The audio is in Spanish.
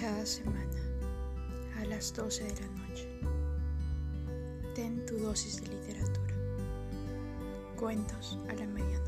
cada semana a las 12 de la noche. Ten tu dosis de literatura. Cuentos a la medianoche.